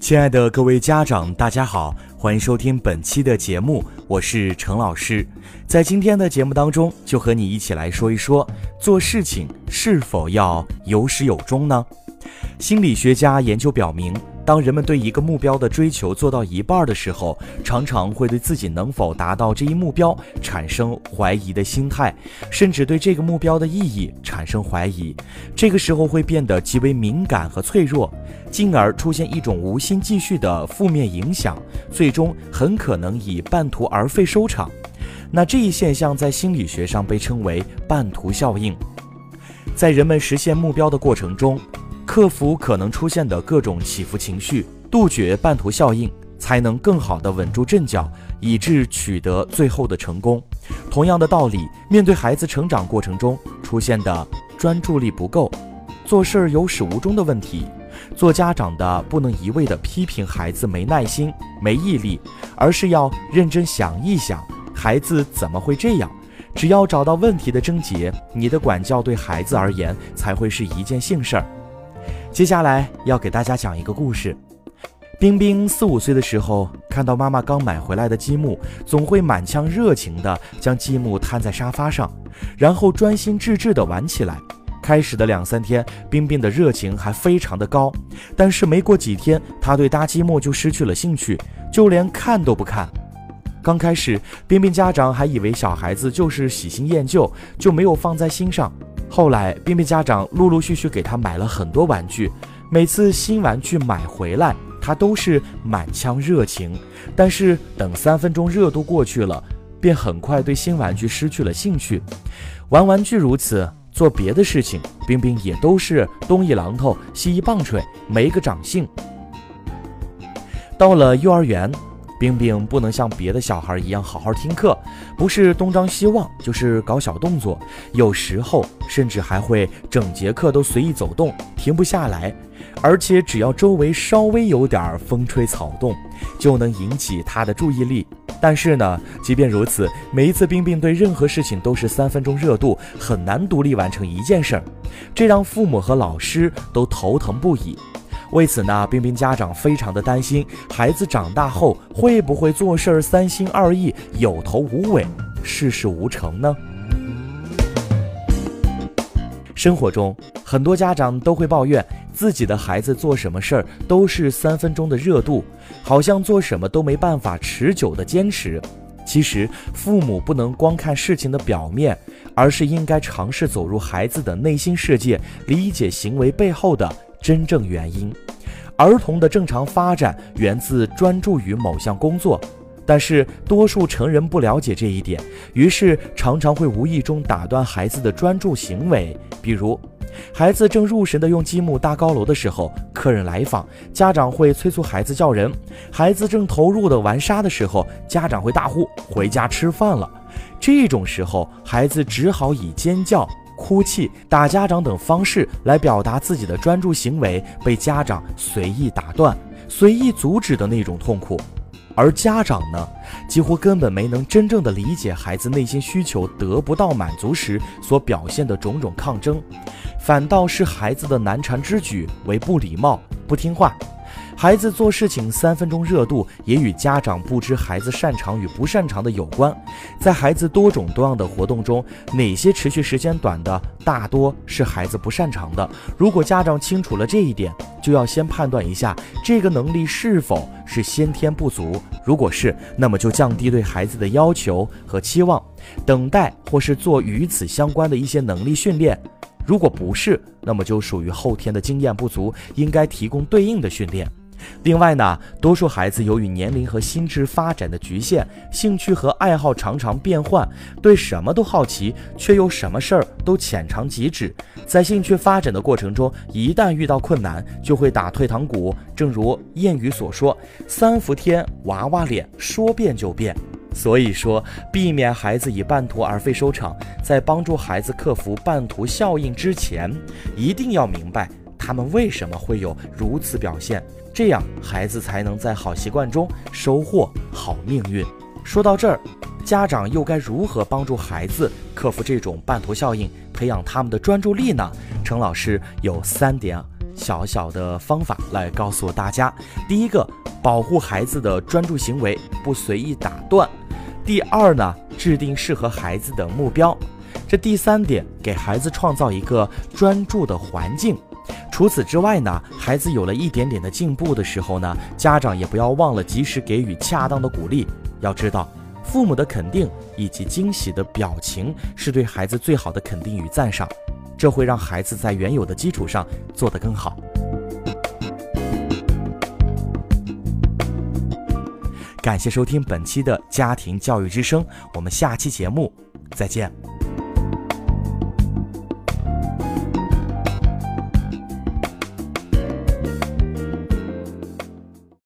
亲爱的各位家长，大家好，欢迎收听本期的节目，我是程老师。在今天的节目当中，就和你一起来说一说，做事情是否要有始有终呢？心理学家研究表明。当人们对一个目标的追求做到一半的时候，常常会对自己能否达到这一目标产生怀疑的心态，甚至对这个目标的意义产生怀疑。这个时候会变得极为敏感和脆弱，进而出现一种无心继续的负面影响，最终很可能以半途而废收场。那这一现象在心理学上被称为半途效应。在人们实现目标的过程中，克服可能出现的各种起伏情绪，杜绝半途效应，才能更好的稳住阵脚，以致取得最后的成功。同样的道理，面对孩子成长过程中出现的专注力不够、做事儿有始无终的问题，做家长的不能一味的批评孩子没耐心、没毅力，而是要认真想一想，孩子怎么会这样？只要找到问题的症结，你的管教对孩子而言才会是一件幸事儿。接下来要给大家讲一个故事。冰冰四五岁的时候，看到妈妈刚买回来的积木，总会满腔热情地将积木摊在沙发上，然后专心致志地玩起来。开始的两三天，冰冰的热情还非常的高，但是没过几天，她对搭积木就失去了兴趣，就连看都不看。刚开始，冰冰家长还以为小孩子就是喜新厌旧，就没有放在心上。后来，冰冰家长陆陆续续给他买了很多玩具，每次新玩具买回来，他都是满腔热情。但是等三分钟热度过去了，便很快对新玩具失去了兴趣。玩玩具如此，做别的事情，冰冰也都是东一榔头西一棒槌，没个长性。到了幼儿园。冰冰不能像别的小孩一样好好听课，不是东张西望，就是搞小动作，有时候甚至还会整节课都随意走动，停不下来。而且只要周围稍微有点风吹草动，就能引起他的注意力。但是呢，即便如此，每一次冰冰对任何事情都是三分钟热度，很难独立完成一件事儿，这让父母和老师都头疼不已。为此呢，冰冰家长非常的担心，孩子长大后会不会做事儿三心二意、有头无尾、事事无成呢？生活中，很多家长都会抱怨自己的孩子做什么事儿都是三分钟的热度，好像做什么都没办法持久的坚持。其实，父母不能光看事情的表面，而是应该尝试走入孩子的内心世界，理解行为背后的。真正原因，儿童的正常发展源自专注于某项工作，但是多数成人不了解这一点，于是常常会无意中打断孩子的专注行为。比如，孩子正入神的用积木搭高楼的时候，客人来访，家长会催促孩子叫人；孩子正投入的玩沙的时候，家长会大呼回家吃饭了。这种时候，孩子只好以尖叫。哭泣、打家长等方式来表达自己的专注行为被家长随意打断、随意阻止的那种痛苦，而家长呢，几乎根本没能真正的理解孩子内心需求得不到满足时所表现的种种抗争，反倒是孩子的难缠之举为不礼貌、不听话。孩子做事情三分钟热度，也与家长不知孩子擅长与不擅长的有关。在孩子多种多样的活动中，哪些持续时间短的，大多是孩子不擅长的。如果家长清楚了这一点，就要先判断一下这个能力是否是先天不足。如果是，那么就降低对孩子的要求和期望，等待或是做与此相关的一些能力训练。如果不是，那么就属于后天的经验不足，应该提供对应的训练。另外呢，多数孩子由于年龄和心智发展的局限，兴趣和爱好常常变换，对什么都好奇，却又什么事儿都浅尝即止。在兴趣发展的过程中，一旦遇到困难，就会打退堂鼓。正如谚语所说：“三伏天，娃娃脸，说变就变。”所以说，避免孩子以半途而废收场，在帮助孩子克服半途效应之前，一定要明白他们为什么会有如此表现。这样，孩子才能在好习惯中收获好命运。说到这儿，家长又该如何帮助孩子克服这种半途效应，培养他们的专注力呢？程老师有三点小小的方法来告诉大家：第一个，保护孩子的专注行为，不随意打断；第二呢，制定适合孩子的目标；这第三点，给孩子创造一个专注的环境。除此之外呢，孩子有了一点点的进步的时候呢，家长也不要忘了及时给予恰当的鼓励。要知道，父母的肯定以及惊喜的表情是对孩子最好的肯定与赞赏，这会让孩子在原有的基础上做得更好。感谢收听本期的家庭教育之声，我们下期节目再见。